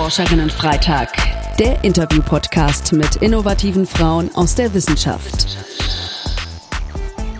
Forscherinnen-Freitag, der Interview-Podcast mit innovativen Frauen aus der Wissenschaft.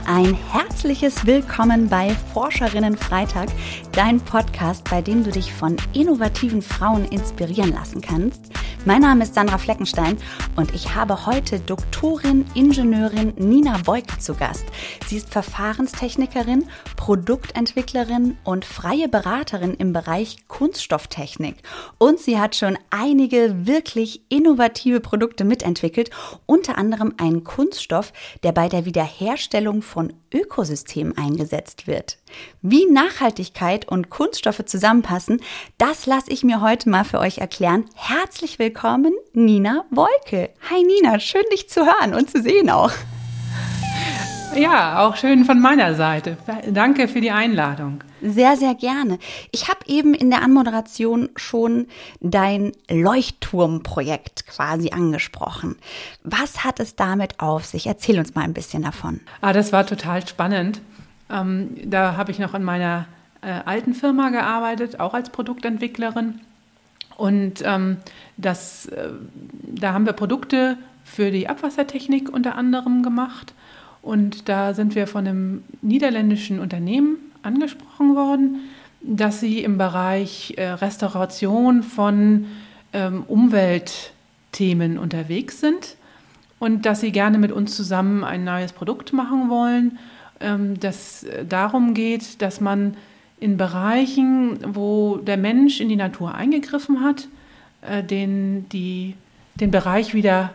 Ein herzliches Willkommen bei Forscherinnen Freitag, dein Podcast, bei dem du dich von innovativen Frauen inspirieren lassen kannst. Mein Name ist Sandra Fleckenstein und ich habe heute Doktorin Ingenieurin Nina Beuk zu Gast. Sie ist Verfahrenstechnikerin, Produktentwicklerin und freie Beraterin im Bereich Kunststofftechnik. Und sie hat schon einige wirklich innovative Produkte mitentwickelt, unter anderem einen Kunststoff, der bei der Wiederherstellung von Ökosystemen eingesetzt wird. Wie Nachhaltigkeit und Kunststoffe zusammenpassen, das lasse ich mir heute mal für euch erklären. Herzlich willkommen, Nina Wolke. Hi Nina, schön dich zu hören und zu sehen auch. Ja, auch schön von meiner Seite. Danke für die Einladung. Sehr, sehr gerne. Ich habe eben in der Anmoderation schon dein Leuchtturmprojekt quasi angesprochen. Was hat es damit auf sich? Erzähl uns mal ein bisschen davon. Ah, das war total spannend. Ähm, da habe ich noch in meiner äh, alten Firma gearbeitet, auch als Produktentwicklerin. Und ähm, das, äh, da haben wir Produkte für die Abwassertechnik unter anderem gemacht. Und da sind wir von einem niederländischen Unternehmen angesprochen worden, dass sie im Bereich äh, Restauration von ähm, Umweltthemen unterwegs sind und dass sie gerne mit uns zusammen ein neues Produkt machen wollen, ähm, das äh, darum geht, dass man in Bereichen, wo der Mensch in die Natur eingegriffen hat, äh, den, die, den Bereich wieder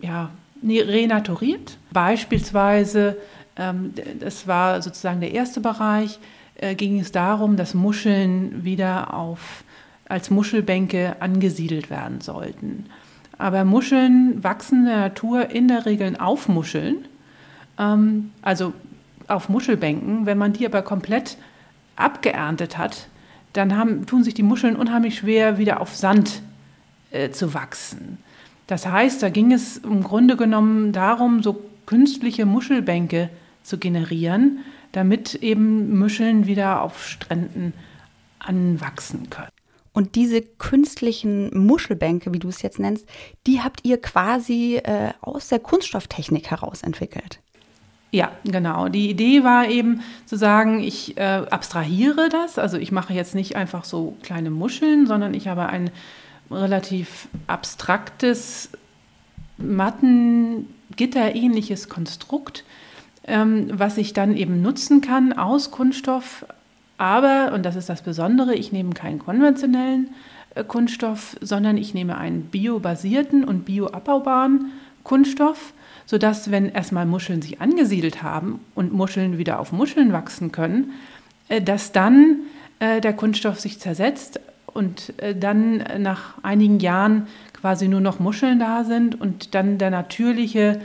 ja, renaturiert. Beispielsweise, ähm, das war sozusagen der erste Bereich, äh, ging es darum, dass Muscheln wieder auf, als Muschelbänke angesiedelt werden sollten. Aber Muscheln wachsen in der Natur in der Regel auf Muscheln, ähm, also auf Muschelbänken. Wenn man die aber komplett abgeerntet hat, dann haben, tun sich die Muscheln unheimlich schwer, wieder auf Sand äh, zu wachsen. Das heißt, da ging es im Grunde genommen darum, so künstliche Muschelbänke zu generieren, damit eben Muscheln wieder auf Stränden anwachsen können. Und diese künstlichen Muschelbänke, wie du es jetzt nennst, die habt ihr quasi äh, aus der Kunststofftechnik heraus entwickelt. Ja, genau. Die Idee war eben zu sagen, ich äh, abstrahiere das. Also ich mache jetzt nicht einfach so kleine Muscheln, sondern ich habe ein relativ abstraktes, matten, gitterähnliches Konstrukt, ähm, was ich dann eben nutzen kann aus Kunststoff. Aber, und das ist das Besondere, ich nehme keinen konventionellen äh, Kunststoff, sondern ich nehme einen biobasierten und bioabbaubaren Kunststoff, sodass, wenn erstmal Muscheln sich angesiedelt haben und Muscheln wieder auf Muscheln wachsen können, äh, dass dann äh, der Kunststoff sich zersetzt und äh, dann nach einigen Jahren quasi nur noch Muscheln da sind und dann der natürliche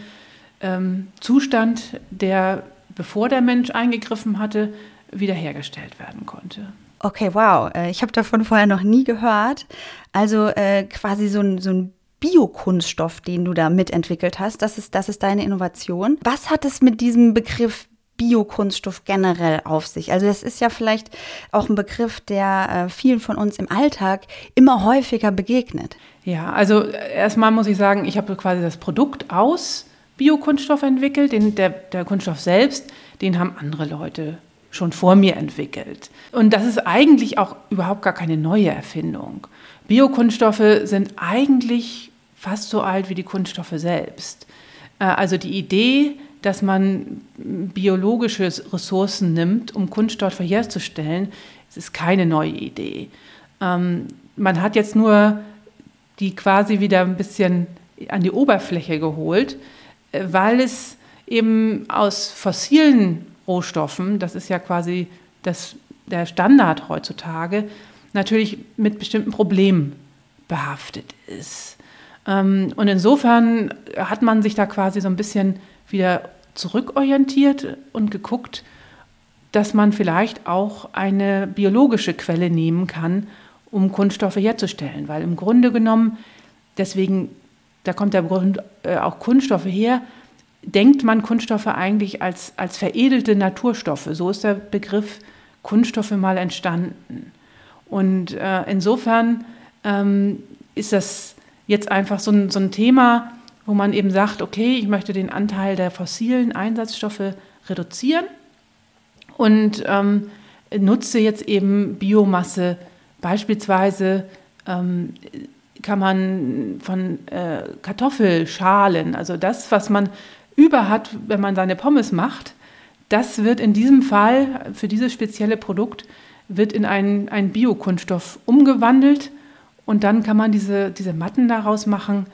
ähm, Zustand, der bevor der Mensch eingegriffen hatte, wiederhergestellt werden konnte. Okay, wow. Ich habe davon vorher noch nie gehört. Also äh, quasi so ein, so ein Biokunststoff, den du da mitentwickelt hast. Das ist, das ist deine Innovation. Was hat es mit diesem Begriff Biokunststoff generell auf sich? Also das ist ja vielleicht auch ein Begriff, der äh, vielen von uns im Alltag immer häufiger begegnet. Ja, also erstmal muss ich sagen, ich habe quasi das Produkt aus Biokunststoff entwickelt. Den, der, der Kunststoff selbst, den haben andere Leute schon vor mir entwickelt. Und das ist eigentlich auch überhaupt gar keine neue Erfindung. Biokunststoffe sind eigentlich fast so alt wie die Kunststoffe selbst. Äh, also die Idee, dass man biologische Ressourcen nimmt, um Kunststoffe herzustellen, ist keine neue Idee. Ähm, man hat jetzt nur die quasi wieder ein bisschen an die Oberfläche geholt, äh, weil es eben aus fossilen Rohstoffen, das ist ja quasi das, der Standard heutzutage, natürlich mit bestimmten Problemen behaftet ist. Ähm, und insofern hat man sich da quasi so ein bisschen wieder zurückorientiert und geguckt, dass man vielleicht auch eine biologische Quelle nehmen kann, um Kunststoffe herzustellen. Weil im Grunde genommen, deswegen, da kommt der Grund äh, auch Kunststoffe her, denkt man Kunststoffe eigentlich als, als veredelte Naturstoffe. So ist der Begriff Kunststoffe mal entstanden. Und äh, insofern ähm, ist das jetzt einfach so ein, so ein Thema, wo man eben sagt, okay, ich möchte den Anteil der fossilen Einsatzstoffe reduzieren und ähm, nutze jetzt eben Biomasse. Beispielsweise ähm, kann man von äh, Kartoffelschalen, also das, was man über hat, wenn man seine Pommes macht, das wird in diesem Fall für dieses spezielle Produkt wird in einen, einen Biokunststoff umgewandelt und dann kann man diese, diese Matten daraus machen,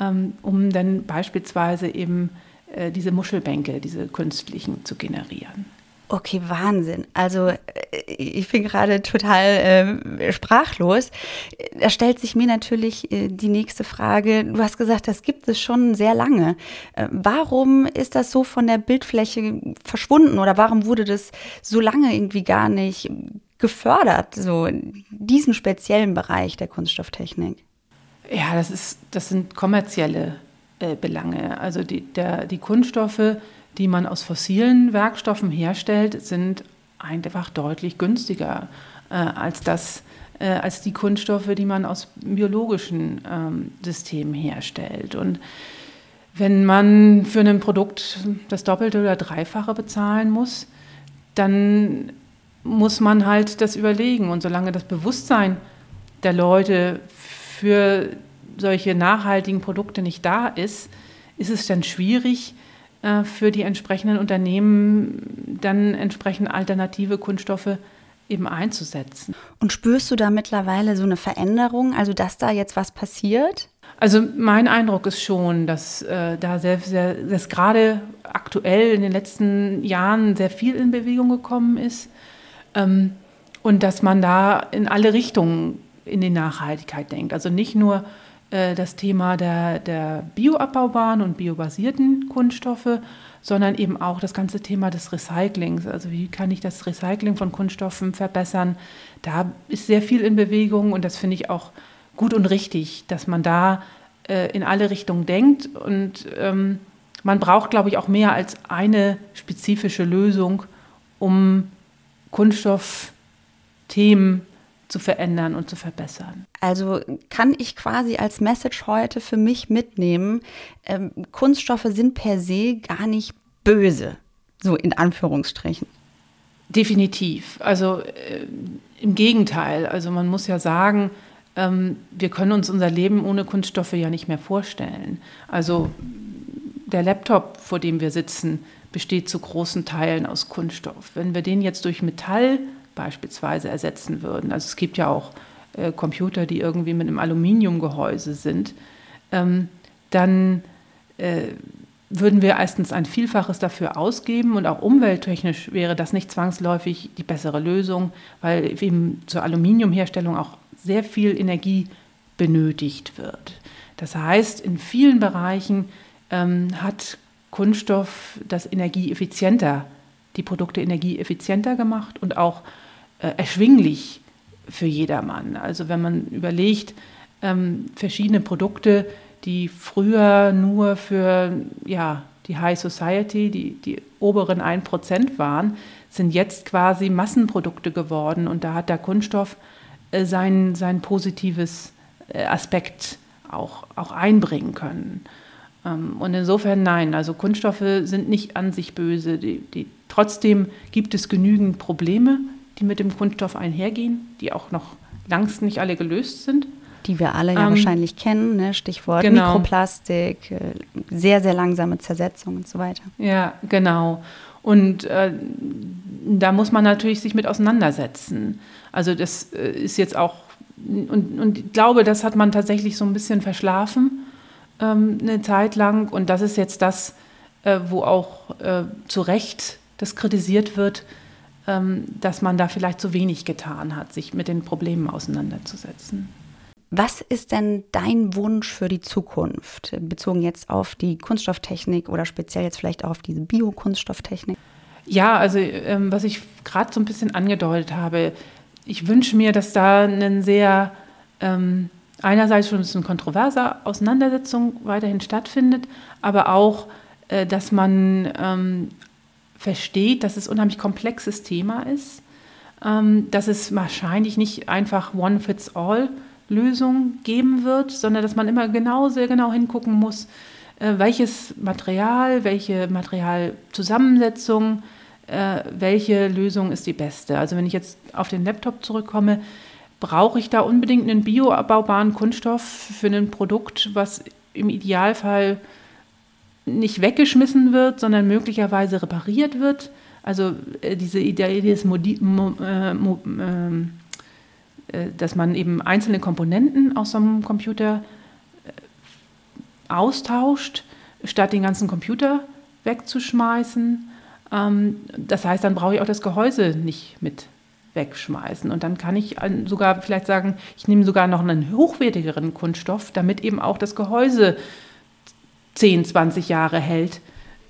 ähm, um dann beispielsweise eben äh, diese Muschelbänke, diese künstlichen zu generieren. Okay, Wahnsinn. Also äh, ich bin gerade total äh, sprachlos. Da stellt sich mir natürlich äh, die nächste Frage. Du hast gesagt, das gibt es schon sehr lange. Äh, warum ist das so von der Bildfläche verschwunden oder warum wurde das so lange irgendwie gar nicht gefördert, so diesen speziellen Bereich der Kunststofftechnik? Ja, das, ist, das sind kommerzielle äh, Belange. Also die, der, die Kunststoffe, die man aus fossilen Werkstoffen herstellt, sind einfach deutlich günstiger äh, als, das, äh, als die Kunststoffe, die man aus biologischen ähm, Systemen herstellt. Und wenn man für ein Produkt das Doppelte oder Dreifache bezahlen muss, dann muss man halt das überlegen. Und solange das Bewusstsein der Leute für solche nachhaltigen Produkte nicht da ist, ist es dann schwierig äh, für die entsprechenden Unternehmen dann entsprechend alternative Kunststoffe eben einzusetzen. Und spürst du da mittlerweile so eine Veränderung, also dass da jetzt was passiert? Also mein Eindruck ist schon, dass äh, da sehr, sehr, dass gerade aktuell in den letzten Jahren sehr viel in Bewegung gekommen ist ähm, und dass man da in alle Richtungen in die Nachhaltigkeit denkt. Also nicht nur äh, das Thema der, der bioabbaubaren und biobasierten Kunststoffe, sondern eben auch das ganze Thema des Recyclings. Also wie kann ich das Recycling von Kunststoffen verbessern? Da ist sehr viel in Bewegung und das finde ich auch gut und richtig, dass man da äh, in alle Richtungen denkt. Und ähm, man braucht, glaube ich, auch mehr als eine spezifische Lösung, um Kunststoffthemen zu verändern und zu verbessern. Also kann ich quasi als Message heute für mich mitnehmen, ähm, Kunststoffe sind per se gar nicht böse, so in Anführungsstrichen. Definitiv. Also äh, im Gegenteil. Also man muss ja sagen, ähm, wir können uns unser Leben ohne Kunststoffe ja nicht mehr vorstellen. Also der Laptop, vor dem wir sitzen, besteht zu großen Teilen aus Kunststoff. Wenn wir den jetzt durch Metall beispielsweise ersetzen würden. Also es gibt ja auch äh, Computer, die irgendwie mit einem Aluminiumgehäuse sind, ähm, dann äh, würden wir erstens ein Vielfaches dafür ausgeben und auch umwelttechnisch wäre das nicht zwangsläufig die bessere Lösung, weil eben zur Aluminiumherstellung auch sehr viel Energie benötigt wird. Das heißt, in vielen Bereichen ähm, hat Kunststoff das energieeffizienter, die Produkte energieeffizienter gemacht und auch äh, erschwinglich für jedermann. Also wenn man überlegt, ähm, verschiedene Produkte, die früher nur für ja, die High Society, die, die oberen 1% waren, sind jetzt quasi Massenprodukte geworden und da hat der Kunststoff äh, sein, sein positives äh, Aspekt auch, auch einbringen können. Ähm, und insofern nein, also Kunststoffe sind nicht an sich böse. Die, die, trotzdem gibt es genügend Probleme, die mit dem Kunststoff einhergehen, die auch noch längst nicht alle gelöst sind. Die wir alle ja ähm, wahrscheinlich kennen, ne? Stichwort genau. Mikroplastik, äh, sehr, sehr langsame Zersetzung und so weiter. Ja, genau. Und äh, da muss man natürlich sich mit auseinandersetzen. Also das äh, ist jetzt auch, und, und ich glaube, das hat man tatsächlich so ein bisschen verschlafen ähm, eine Zeit lang. Und das ist jetzt das, äh, wo auch äh, zu Recht das kritisiert wird, ähm, dass man da vielleicht zu wenig getan hat, sich mit den Problemen auseinanderzusetzen. Was ist denn dein Wunsch für die Zukunft, bezogen jetzt auf die Kunststofftechnik oder speziell jetzt vielleicht auch auf diese Biokunststofftechnik? Ja, also ähm, was ich gerade so ein bisschen angedeutet habe, ich wünsche mir, dass da eine sehr ähm, einerseits schon eine kontroverse Auseinandersetzung weiterhin stattfindet, aber auch, äh, dass man ähm, versteht, dass es ein unheimlich komplexes Thema ist, ähm, dass es wahrscheinlich nicht einfach one fits all Lösung geben wird, sondern dass man immer genau, sehr genau hingucken muss, äh, welches Material, welche Materialzusammensetzung, äh, welche Lösung ist die beste. Also wenn ich jetzt auf den Laptop zurückkomme, brauche ich da unbedingt einen bioabbaubaren Kunststoff für ein Produkt, was im Idealfall nicht weggeschmissen wird, sondern möglicherweise repariert wird. Also äh, diese Idee des Modi Mo, äh, Mo, ähm, äh, dass man eben einzelne Komponenten aus so einem Computer äh, austauscht, statt den ganzen Computer wegzuschmeißen. Ähm, das heißt, dann brauche ich auch das Gehäuse nicht mit wegschmeißen. Und dann kann ich sogar vielleicht sagen, ich nehme sogar noch einen hochwertigeren Kunststoff, damit eben auch das Gehäuse 10, 20 Jahre hält,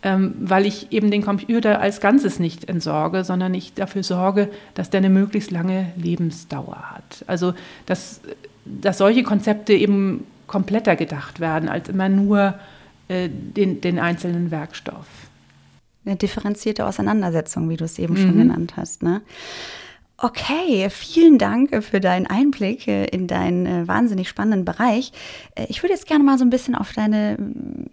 ähm, weil ich eben den Computer als Ganzes nicht entsorge, sondern ich dafür sorge, dass der eine möglichst lange Lebensdauer hat. Also, dass, dass solche Konzepte eben kompletter gedacht werden, als immer nur äh, den, den einzelnen Werkstoff. Eine differenzierte Auseinandersetzung, wie du es eben mhm. schon genannt hast. Ne? Okay, vielen Dank für deinen Einblick äh, in deinen äh, wahnsinnig spannenden Bereich. Äh, ich würde jetzt gerne mal so ein bisschen auf deine,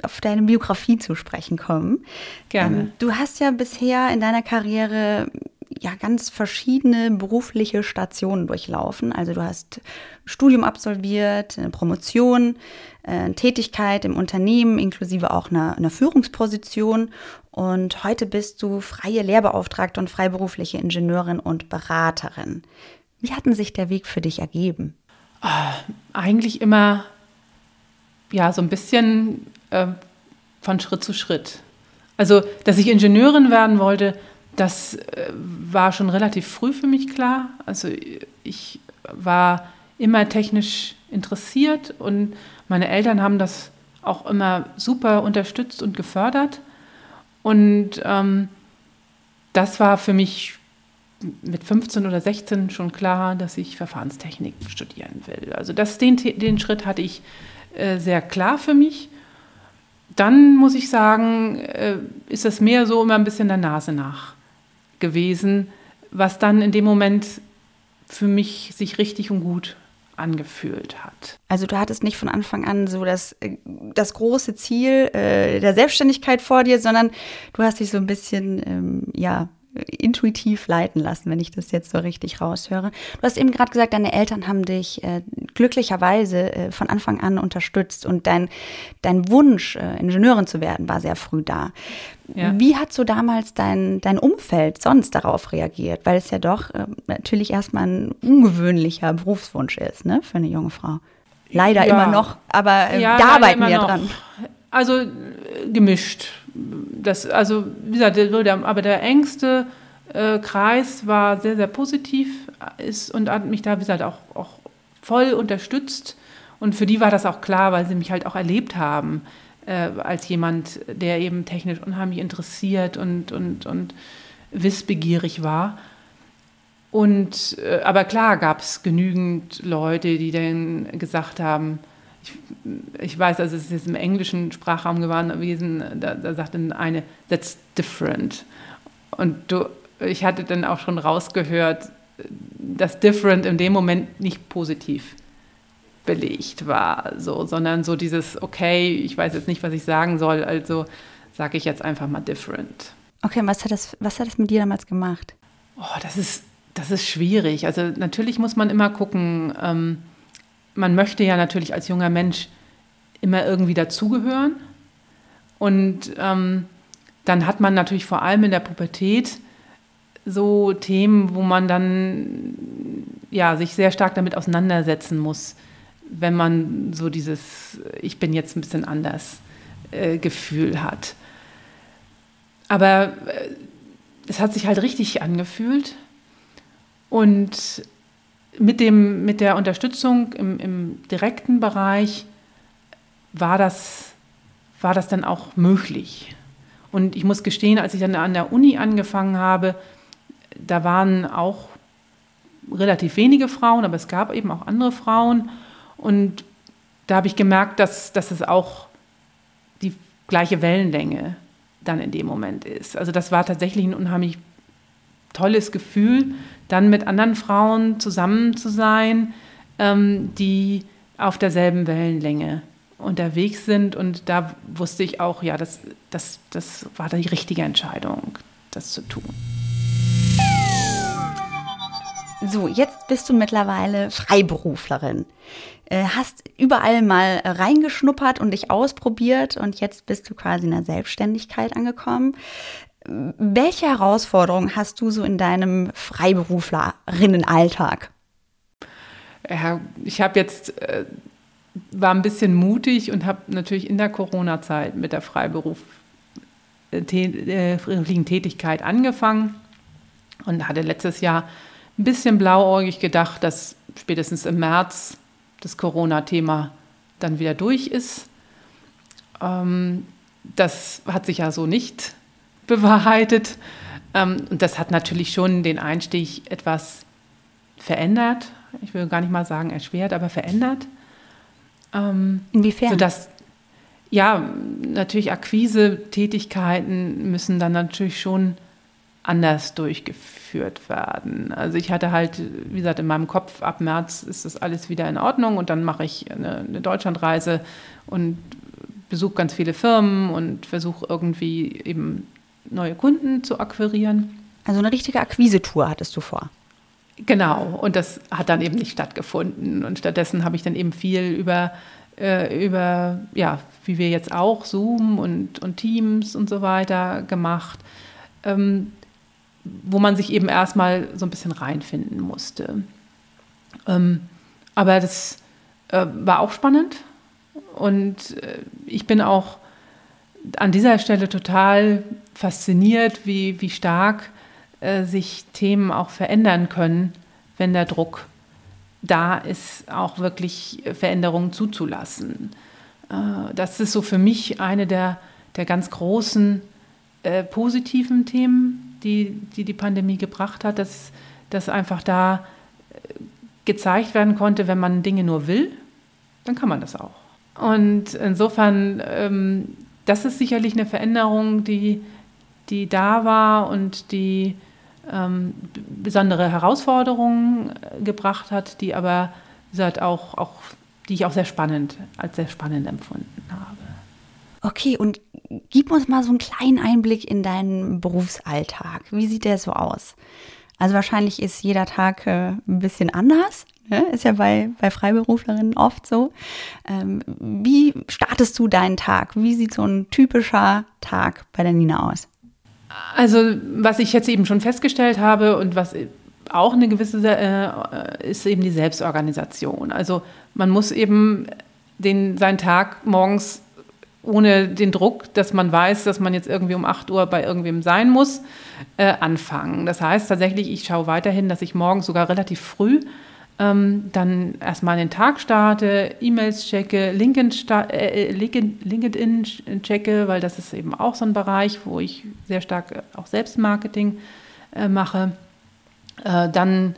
auf deine Biografie zu sprechen kommen. Gerne. Ähm, du hast ja bisher in deiner Karriere ja ganz verschiedene berufliche Stationen durchlaufen. Also du hast Studium absolviert, eine Promotion, eine Tätigkeit im Unternehmen inklusive auch einer, einer Führungsposition und heute bist du freie Lehrbeauftragte und freiberufliche Ingenieurin und Beraterin. Wie hat sich der Weg für dich ergeben? Ah, eigentlich immer ja so ein bisschen äh, von Schritt zu Schritt. Also, dass ich Ingenieurin werden wollte, das äh, war schon relativ früh für mich klar. Also ich war immer technisch interessiert und meine Eltern haben das auch immer super unterstützt und gefördert. Und ähm, das war für mich mit 15 oder 16 schon klar, dass ich Verfahrenstechnik studieren will. Also das, den, den Schritt hatte ich äh, sehr klar für mich. Dann muss ich sagen, äh, ist es mehr so immer ein bisschen der Nase nach gewesen, was dann in dem Moment für mich sich richtig und gut angefühlt hat. Also du hattest nicht von Anfang an so das, äh, das große Ziel äh, der Selbstständigkeit vor dir, sondern du hast dich so ein bisschen, ähm, ja, intuitiv leiten lassen, wenn ich das jetzt so richtig raushöre. Du hast eben gerade gesagt, deine Eltern haben dich äh, glücklicherweise äh, von Anfang an unterstützt und dein, dein Wunsch, äh, Ingenieurin zu werden, war sehr früh da. Ja. Wie hat so damals dein, dein Umfeld sonst darauf reagiert? Weil es ja doch äh, natürlich erstmal ein ungewöhnlicher Berufswunsch ist, ne, für eine junge Frau. Leider ja. immer noch, aber äh, ja, da arbeiten wir noch. dran. Also äh, gemischt das, also wie gesagt, der, aber der engste äh, Kreis war sehr, sehr positiv ist und hat mich da, wie gesagt, auch, auch voll unterstützt. Und für die war das auch klar, weil sie mich halt auch erlebt haben äh, als jemand, der eben technisch unheimlich interessiert und, und, und wissbegierig war. Und, äh, aber klar gab es genügend Leute, die dann gesagt haben, ich, ich weiß, also es ist im englischen Sprachraum gewesen, da, da sagte eine, that's different. Und du, ich hatte dann auch schon rausgehört, dass different in dem Moment nicht positiv belegt war, so, sondern so dieses, okay, ich weiß jetzt nicht, was ich sagen soll, also sage ich jetzt einfach mal different. Okay, und was hat das, was hat das mit dir damals gemacht? Oh, das ist, das ist schwierig. Also natürlich muss man immer gucken, ähm, man möchte ja natürlich als junger Mensch immer irgendwie dazugehören. Und ähm, dann hat man natürlich vor allem in der Pubertät so Themen, wo man dann ja, sich sehr stark damit auseinandersetzen muss, wenn man so dieses Ich bin jetzt ein bisschen anders äh, Gefühl hat. Aber äh, es hat sich halt richtig angefühlt. Und mit, dem, mit der Unterstützung im, im direkten Bereich war das, war das dann auch möglich. Und ich muss gestehen, als ich dann an der Uni angefangen habe, da waren auch relativ wenige Frauen, aber es gab eben auch andere Frauen. Und da habe ich gemerkt, dass, dass es auch die gleiche Wellenlänge dann in dem Moment ist. Also das war tatsächlich ein unheimlich tolles Gefühl, dann mit anderen Frauen zusammen zu sein, ähm, die auf derselben Wellenlänge unterwegs sind. Und da wusste ich auch, ja, das, das, das war die richtige Entscheidung, das zu tun. So, jetzt bist du mittlerweile Freiberuflerin. Äh, hast überall mal reingeschnuppert und dich ausprobiert und jetzt bist du quasi in der Selbstständigkeit angekommen. Welche Herausforderungen hast du so in deinem Freiberuflerinnenalltag? Ja, ich habe jetzt äh, war ein bisschen mutig und habe natürlich in der Corona-Zeit mit der Freiberuflichen äh, Tätigkeit angefangen und hatte letztes Jahr ein bisschen blauäugig gedacht, dass spätestens im März das Corona-Thema dann wieder durch ist. Ähm, das hat sich ja so nicht bewahrheitet. Ähm, und das hat natürlich schon den Einstieg etwas verändert. Ich will gar nicht mal sagen erschwert, aber verändert. Ähm, Inwiefern? Sodass, ja, natürlich Akquise-Tätigkeiten müssen dann natürlich schon anders durchgeführt werden. Also ich hatte halt, wie gesagt, in meinem Kopf, ab März ist das alles wieder in Ordnung und dann mache ich eine, eine Deutschlandreise und besuche ganz viele Firmen und versuche irgendwie eben neue Kunden zu akquirieren. Also eine richtige Akquise-Tour hattest du vor. Genau, und das hat dann eben nicht stattgefunden. Und stattdessen habe ich dann eben viel über, äh, über ja, wie wir jetzt auch, Zoom und, und Teams und so weiter gemacht, ähm, wo man sich eben erstmal so ein bisschen reinfinden musste. Ähm, aber das äh, war auch spannend und äh, ich bin auch an dieser Stelle total fasziniert, wie, wie stark äh, sich Themen auch verändern können, wenn der Druck da ist, auch wirklich Veränderungen zuzulassen. Äh, das ist so für mich eine der, der ganz großen äh, positiven Themen, die, die die Pandemie gebracht hat, dass, dass einfach da gezeigt werden konnte, wenn man Dinge nur will, dann kann man das auch. Und insofern, ähm, das ist sicherlich eine Veränderung, die, die da war und die ähm, besondere Herausforderungen äh, gebracht hat, die aber, gesagt, auch, auch, die ich auch sehr spannend, als sehr spannend empfunden habe. Okay, und gib uns mal so einen kleinen Einblick in deinen Berufsalltag. Wie sieht der so aus? Also wahrscheinlich ist jeder Tag äh, ein bisschen anders. Ne? Ist ja bei, bei Freiberuflerinnen oft so. Ähm, wie startest du deinen Tag? Wie sieht so ein typischer Tag bei der Nina aus? Also, was ich jetzt eben schon festgestellt habe und was auch eine gewisse äh, ist eben die Selbstorganisation. Also man muss eben den, seinen Tag morgens ohne den Druck, dass man weiß, dass man jetzt irgendwie um 8 Uhr bei irgendwem sein muss, äh, anfangen. Das heißt tatsächlich, ich schaue weiterhin, dass ich morgens sogar relativ früh ähm, dann erstmal den Tag starte, E-Mails checke, LinkedIn, äh, LinkedIn checke, weil das ist eben auch so ein Bereich, wo ich sehr stark äh, auch Selbstmarketing äh, mache. Äh, dann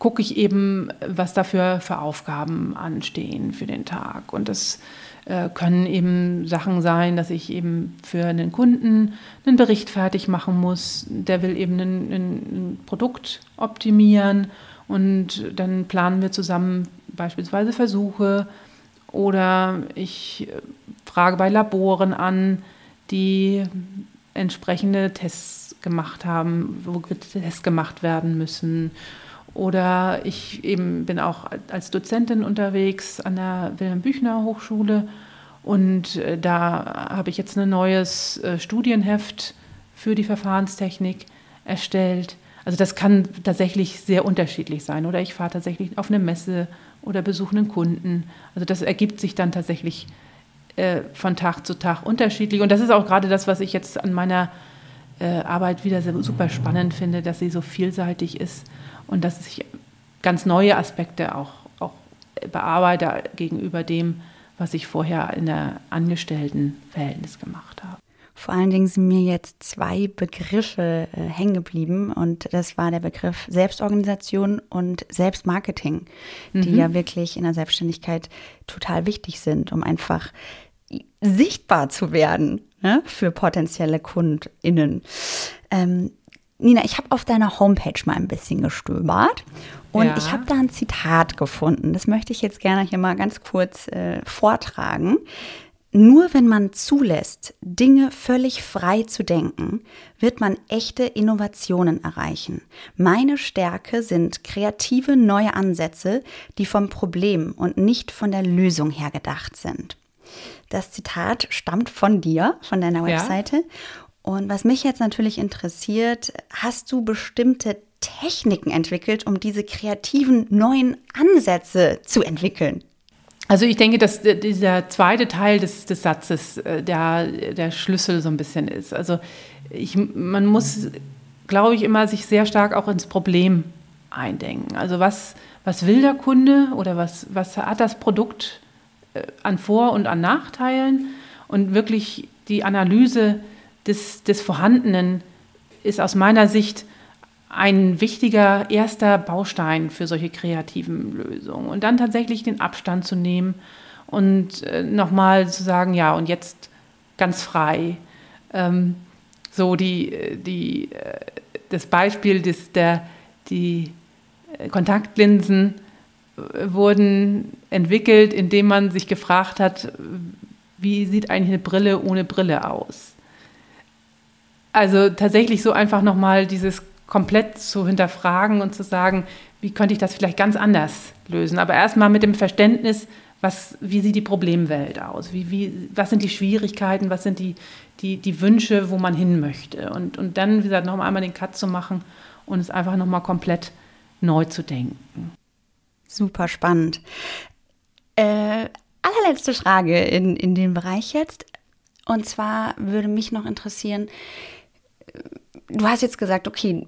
gucke ich eben, was dafür für Aufgaben anstehen für den Tag. Und das äh, können eben Sachen sein, dass ich eben für einen Kunden einen Bericht fertig machen muss. Der will eben ein, ein Produkt optimieren und dann planen wir zusammen beispielsweise Versuche oder ich äh, frage bei Laboren an, die entsprechende Tests gemacht haben, wo Tests gemacht werden müssen. Oder ich eben bin auch als Dozentin unterwegs an der Wilhelm Büchner Hochschule und äh, da habe ich jetzt ein neues äh, Studienheft für die Verfahrenstechnik erstellt. Also das kann tatsächlich sehr unterschiedlich sein. Oder ich fahre tatsächlich auf eine Messe oder besuche einen Kunden. Also das ergibt sich dann tatsächlich äh, von Tag zu Tag unterschiedlich. Und das ist auch gerade das, was ich jetzt an meiner äh, Arbeit wieder super spannend finde, dass sie so vielseitig ist und dass ich ganz neue Aspekte auch, auch bearbeite gegenüber dem, was ich vorher in der Angestelltenverhältnis gemacht habe. Vor allen Dingen sind mir jetzt zwei Begriffe äh, hängen geblieben und das war der Begriff Selbstorganisation und Selbstmarketing, die mhm. ja wirklich in der Selbstständigkeit total wichtig sind, um einfach sichtbar zu werden ne, für potenzielle KundInnen. Ähm, Nina, ich habe auf deiner Homepage mal ein bisschen gestöbert und Ja. ich habe da ein Zitat gefunden. Das möchte ich jetzt gerne hier mal ganz kurz äh, vortragen. Nur wenn man zulässt, Dinge völlig frei zu denken, wird man echte Innovationen erreichen. Meine Stärke sind kreative neue Ansätze, die vom Problem und nicht von der Lösung her gedacht sind. Das Zitat stammt von dir, von deiner Ja. Webseite. Und was mich jetzt natürlich interessiert, hast du bestimmte Techniken entwickelt, um diese kreativen neuen Ansätze zu entwickeln? Also ich denke, dass dieser zweite Teil des, des Satzes äh, der, der Schlüssel so ein bisschen ist. Also ich, man muss, glaube ich, immer sich sehr stark auch ins Problem eindenken. Also was, was will der Kunde oder was, was hat das Produkt äh, an Vor- und an Nachteilen? Und wirklich die Analyse des, des Vorhandenen ist aus meiner Sicht ein wichtiger erster Baustein für solche kreativen Lösungen. Und dann tatsächlich den Abstand zu nehmen und äh, nochmal zu sagen, ja, und jetzt ganz frei. Ähm, so die, äh, die, äh, das Beispiel, des, der, die äh, Kontaktlinsen wurden entwickelt, indem man sich gefragt hat, wie sieht eigentlich eine Brille ohne Brille aus? Also tatsächlich so einfach nochmal dieses komplett zu hinterfragen und zu sagen, wie könnte ich das vielleicht ganz anders lösen? Aber erstmal mit dem Verständnis, was, wie sieht die Problemwelt aus? Wie, wie, was sind die Schwierigkeiten? Was sind die, die, die Wünsche, wo man hin möchte? Und, und dann, wie gesagt, nochmal einmal den Cut zu machen und es einfach nochmal komplett neu zu denken. Super spannend. Äh, allerletzte Frage in, in dem Bereich jetzt. Und zwar würde mich noch interessieren, du hast jetzt gesagt, okay,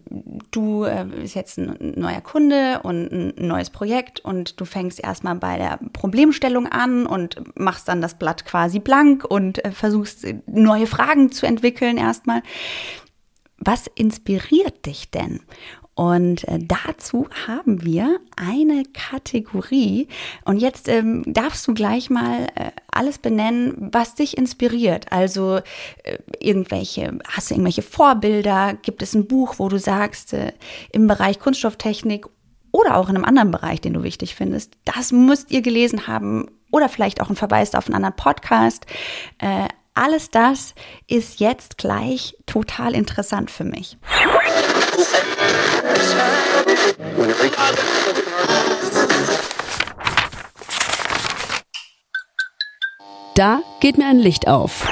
du äh, bist jetzt ein neuer Kunde und ein neues Projekt und du fängst erstmal bei der Problemstellung an und machst dann das Blatt quasi blank und äh, versuchst äh, neue Fragen zu entwickeln erstmal. Was inspiriert dich denn? Und äh, dazu haben wir eine Kategorie. Und jetzt ähm, darfst du gleich mal äh, alles benennen, was dich inspiriert. Also äh, irgendwelche, hast du irgendwelche Vorbilder? Gibt es ein Buch, wo du sagst, äh, im Bereich Kunststofftechnik oder auch in einem anderen Bereich, den du wichtig findest, das müsst ihr gelesen haben oder vielleicht auch ein Verweis auf einen anderen Podcast. Äh, alles das ist jetzt gleich total interessant für mich. Da geht mir ein Licht auf.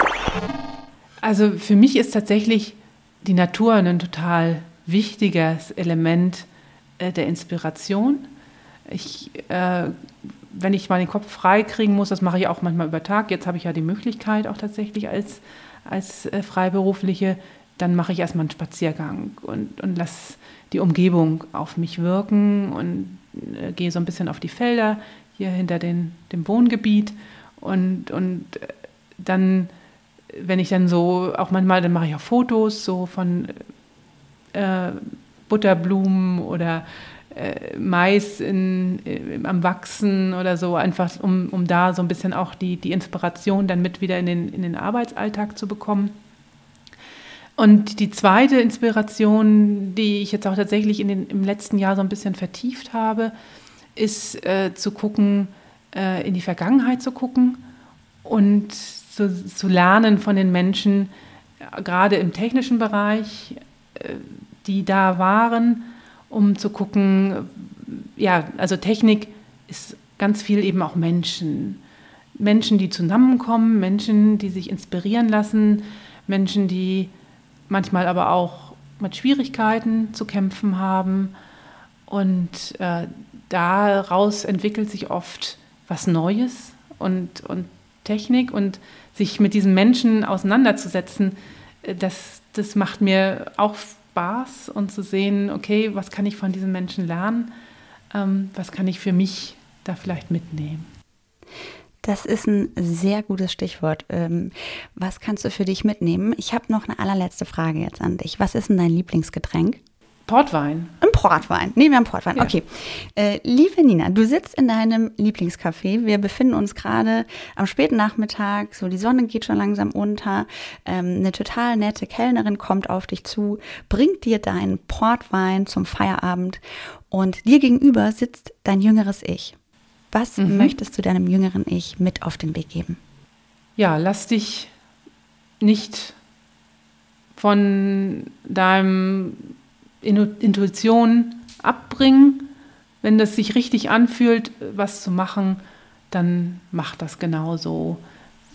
Also für mich ist tatsächlich die Natur ein total wichtiges Element äh, der Inspiration. Ich, äh, wenn ich mal den Kopf frei kriegen muss, das mache ich auch manchmal über Tag. Jetzt habe ich ja die Möglichkeit auch tatsächlich als, als äh, Freiberufliche, dann mache ich erstmal einen Spaziergang und, und lasse die Umgebung auf mich wirken und äh, gehe so ein bisschen auf die Felder hier hinter den, dem Wohngebiet und, und äh, dann wenn ich dann so, auch manchmal, dann mache ich auch Fotos so von äh, Butterblumen oder äh, Mais in, äh, am Wachsen oder so, einfach um, um da so ein bisschen auch die, die Inspiration dann mit wieder in den, in den Arbeitsalltag zu bekommen. Und die zweite Inspiration, die ich jetzt auch tatsächlich in den, im letzten Jahr so ein bisschen vertieft habe, ist äh, zu gucken, äh, in die Vergangenheit zu gucken und zu, zu lernen von den Menschen, äh, gerade im technischen Bereich, äh, die da waren, um zu gucken, äh, ja, also Technik ist ganz viel eben auch Menschen. Menschen, die zusammenkommen, Menschen, die sich inspirieren lassen, Menschen, die manchmal aber auch mit Schwierigkeiten zu kämpfen haben. Und äh, daraus entwickelt sich oft was Neues und, und Technik und sich mit diesen Menschen auseinanderzusetzen, äh, das, das macht mir auch Spaß und zu sehen, okay, was kann ich von diesen Menschen lernen, ähm, was kann ich für mich da vielleicht mitnehmen. Das ist ein sehr gutes Stichwort. Ähm, was kannst du für dich mitnehmen? Ich habe noch eine allerletzte Frage jetzt an dich. Was ist denn dein Lieblingsgetränk? Portwein. Ein Portwein. Nehmen wir einen Portwein. Ja. Okay. Äh, liebe Nina, du sitzt in deinem Lieblingscafé. Wir befinden uns gerade am späten Nachmittag. So, die Sonne geht schon langsam unter. Ähm, eine total nette Kellnerin kommt auf dich zu, bringt dir deinen Portwein zum Feierabend und dir gegenüber sitzt dein jüngeres Ich. Was mhm. möchtest du deinem jüngeren Ich mit auf den Weg geben? Ja, lass dich nicht von deinem Intuition abbringen. Wenn das sich richtig anfühlt, was zu machen, dann mach das genauso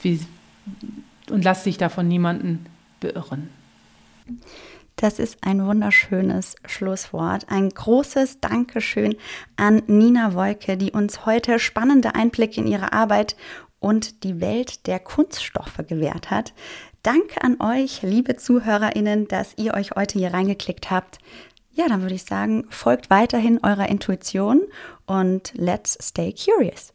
wie, und lass dich davon niemanden beirren. Das ist ein wunderschönes Schlusswort. Ein großes Dankeschön an Nina Wolke, die uns heute spannende Einblicke in ihre Arbeit und die Welt der Kunststoffe gewährt hat. Danke an euch, liebe ZuhörerInnen, dass ihr euch heute hier reingeklickt habt. Ja, dann würde ich sagen, folgt weiterhin eurer Intuition und let's stay curious.